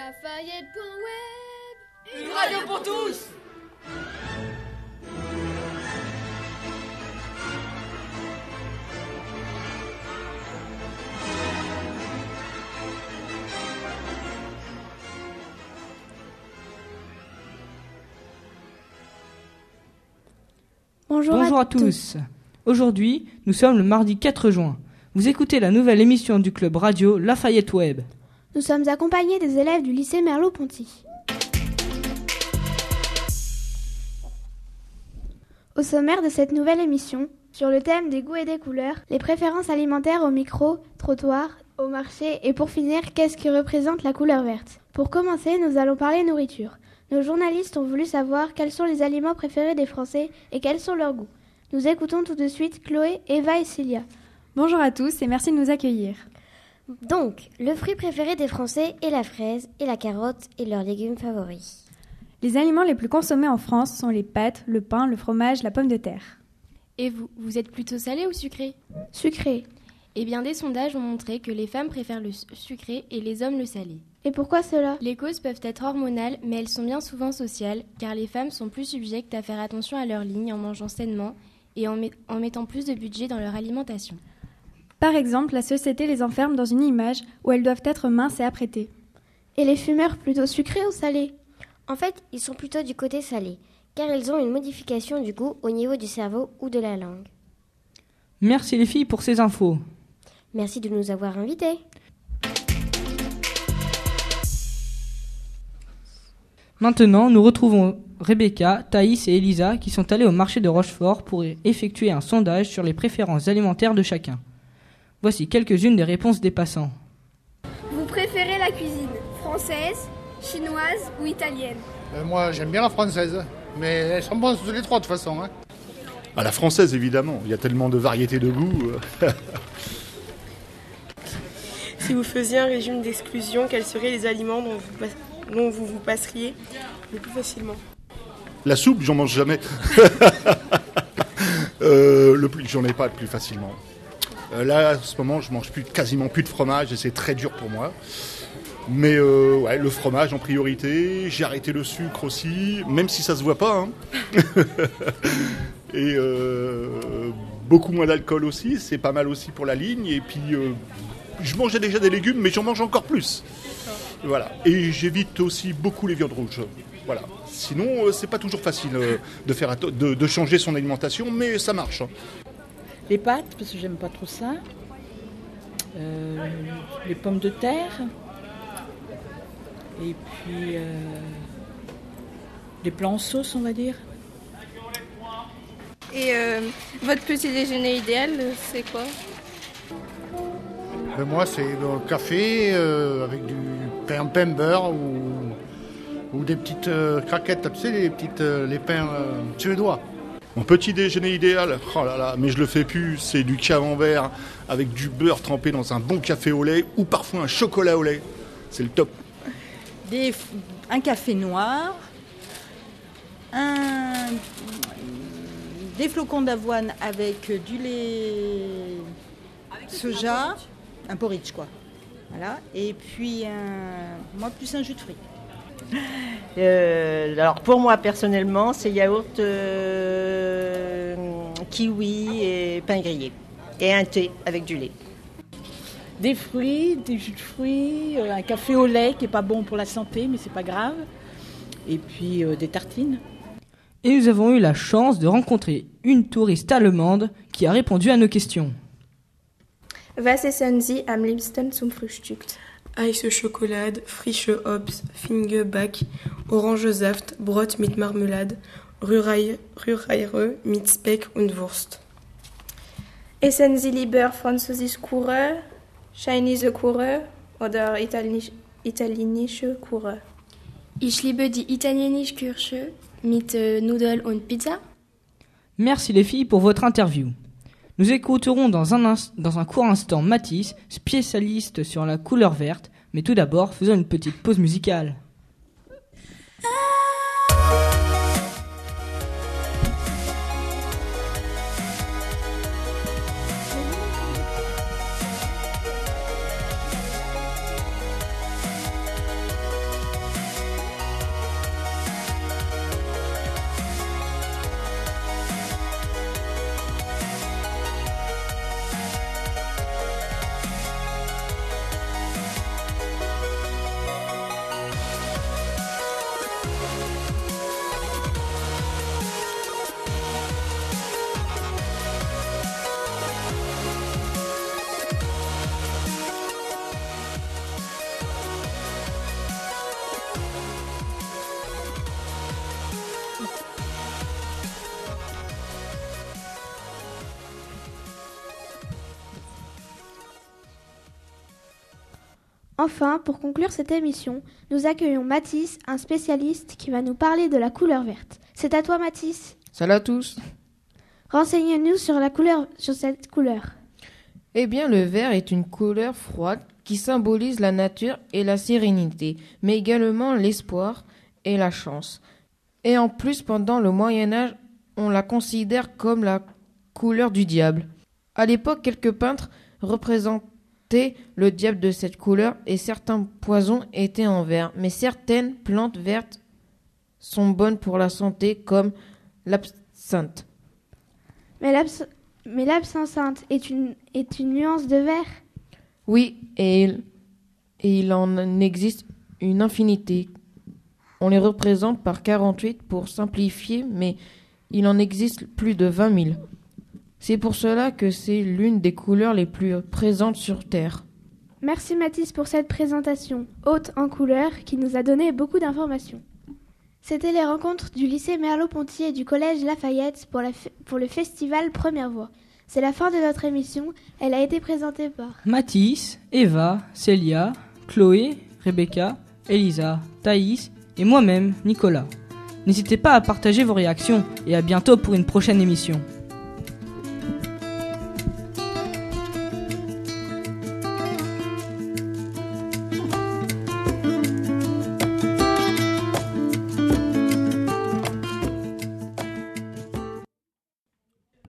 Lafayette.web Une radio pour tous Bonjour, Bonjour à tous. Aujourd'hui, nous sommes le mardi 4 juin. Vous écoutez la nouvelle émission du club radio Lafayette Web. Nous sommes accompagnés des élèves du lycée Merleau-Ponty. Au sommaire de cette nouvelle émission, sur le thème des goûts et des couleurs, les préférences alimentaires au micro, trottoir, au marché et pour finir, qu'est-ce qui représente la couleur verte? Pour commencer, nous allons parler nourriture. Nos journalistes ont voulu savoir quels sont les aliments préférés des Français et quels sont leurs goûts. Nous écoutons tout de suite Chloé, Eva et Cilia. Bonjour à tous et merci de nous accueillir. Donc, le fruit préféré des Français est la fraise et la carotte et leurs légumes favoris. Les aliments les plus consommés en France sont les pâtes, le pain, le fromage, la pomme de terre. Et vous, vous êtes plutôt salé ou sucré? Sucré. Eh bien, des sondages ont montré que les femmes préfèrent le sucré et les hommes le salé. Et pourquoi cela? Les causes peuvent être hormonales, mais elles sont bien souvent sociales, car les femmes sont plus subjectes à faire attention à leur ligne en mangeant sainement et en, met- en mettant plus de budget dans leur alimentation. Par exemple, la société les enferme dans une image où elles doivent être minces et apprêtées. Et les fumeurs plutôt sucrés ou salés? En fait, ils sont plutôt du côté salé, car ils ont une modification du goût au niveau du cerveau ou de la langue. Merci les filles pour ces infos. Merci de nous avoir invités. Maintenant, nous retrouvons Rebecca, Thaïs et Elisa qui sont allés au marché de Rochefort pour effectuer un sondage sur les préférences alimentaires de chacun. Voici quelques-unes des réponses des passants. Vous préférez la cuisine française, chinoise ou italienne Euh, moi, j'aime bien la française, mais elles sont bonnes toutes les trois de toute façon. hein. À la française, évidemment. Il y a tellement de variétés de goûts. euh. Si vous faisiez un régime d'exclusion, quels seraient les aliments dont vous, pas- dont vous vous passeriez le plus facilement? La soupe, j'en mange jamais. Euh, le plus, j'en ai pas le plus facilement. Euh, là, à ce moment, je mange plus, quasiment plus de fromage et c'est très dur pour moi. Mais euh, ouais, le fromage en priorité. J'ai arrêté le sucre aussi, même si ça se voit pas. hein. et euh, beaucoup moins d'alcool aussi. C'est pas mal aussi pour la ligne. Et puis, euh, je mangeais déjà des légumes, mais j'en mange encore plus. Voilà. Et j'évite aussi beaucoup les viandes rouges. Voilà. Sinon, c'est pas toujours facile de, faire atte- de, de changer son alimentation, mais ça marche. hein. Les pâtes, parce que j'aime pas trop ça. Euh, les pommes de terre. Et puis euh, les plats en sauce, on va dire. Et euh, votre petit déjeuner idéal, c'est quoi? Moi, c'est le café euh, avec du pain, pain beurre ou, ou des petites euh, craquettes, tu sais, les, petites, euh, les pains euh, suédois. Mon petit déjeuner idéal, oh mais je le fais plus, c'est du camembert avec du beurre trempé dans un bon café au lait ou parfois un chocolat au lait. C'est le top. Un café noir. Des flocons d'avoine avec du lait soja. Un porridge, quoi. Voilà. Et puis, moi, plus un jus de fruits. Euh, alors pour moi personnellement, c'est yaourt, euh, kiwi et pain grillé. Et un thé avec du lait. Des fruits, des jus de fruits, euh, un café au lait qui est pas bon pour la santé, mais c'est pas grave. Et puis euh, des tartines. Et nous avons eu la chance de rencontrer une touriste allemande qui a répondu à nos questions. Was essen Sie am liebsten zum Frühstück? Eis Schokolade, frische Obst, Fingeback, Orangesaft, Brot mit Marmelade, Rührei- Rühreire mit Speck und Wurst. Essen Sie lieber französisch Kuchen, Chinese Kuchen oder italienisch, italienische Kuchen Ich liebe die italienische Küche mit äh, Nudeln und Pizza. Merci les filles pour votre interview. Nous écouterons dans un, court instant Matisse, spécialiste sur la couleur verte, mais tout d'abord faisons une petite pause musicale. Enfin, pour conclure cette émission, nous accueillons Mathis, un spécialiste qui va nous parler de la couleur verte. C'est à toi Mathis. Salut à tous. Renseigne-nous sur la couleur sur cette couleur. Eh bien, le vert est une couleur froide qui symbolise la nature et la sérénité, mais également l'espoir et la chance. Et en plus, pendant le Moyen Âge, on la considère comme la couleur du diable. À l'époque, quelques peintres le diable de cette couleur et certains poisons étaient en vert, mais certaines plantes vertes sont bonnes pour la santé comme l'absinthe. Mais l'abs- mais l'absinthe est une, est une nuance de vert Oui, et il, et il en existe une infinité. On les représente par 48 pour simplifier, mais il en existe plus de 20 000. C'est pour cela que c'est l'une des couleurs les plus présentes sur Terre. Merci Mathis pour cette présentation haute en couleurs qui nous a donné beaucoup d'informations. C'était les rencontres du lycée Merleau-Ponty et du collège Lafayette pour, la f- pour le festival Première Voix. C'est la fin de notre émission. Elle a été présentée par Mathis, Eva, Célia, Chloé, Rebecca, Elisa, Thaïs et moi-même, Nicolas. N'hésitez pas à partager vos réactions et à bientôt pour une prochaine émission.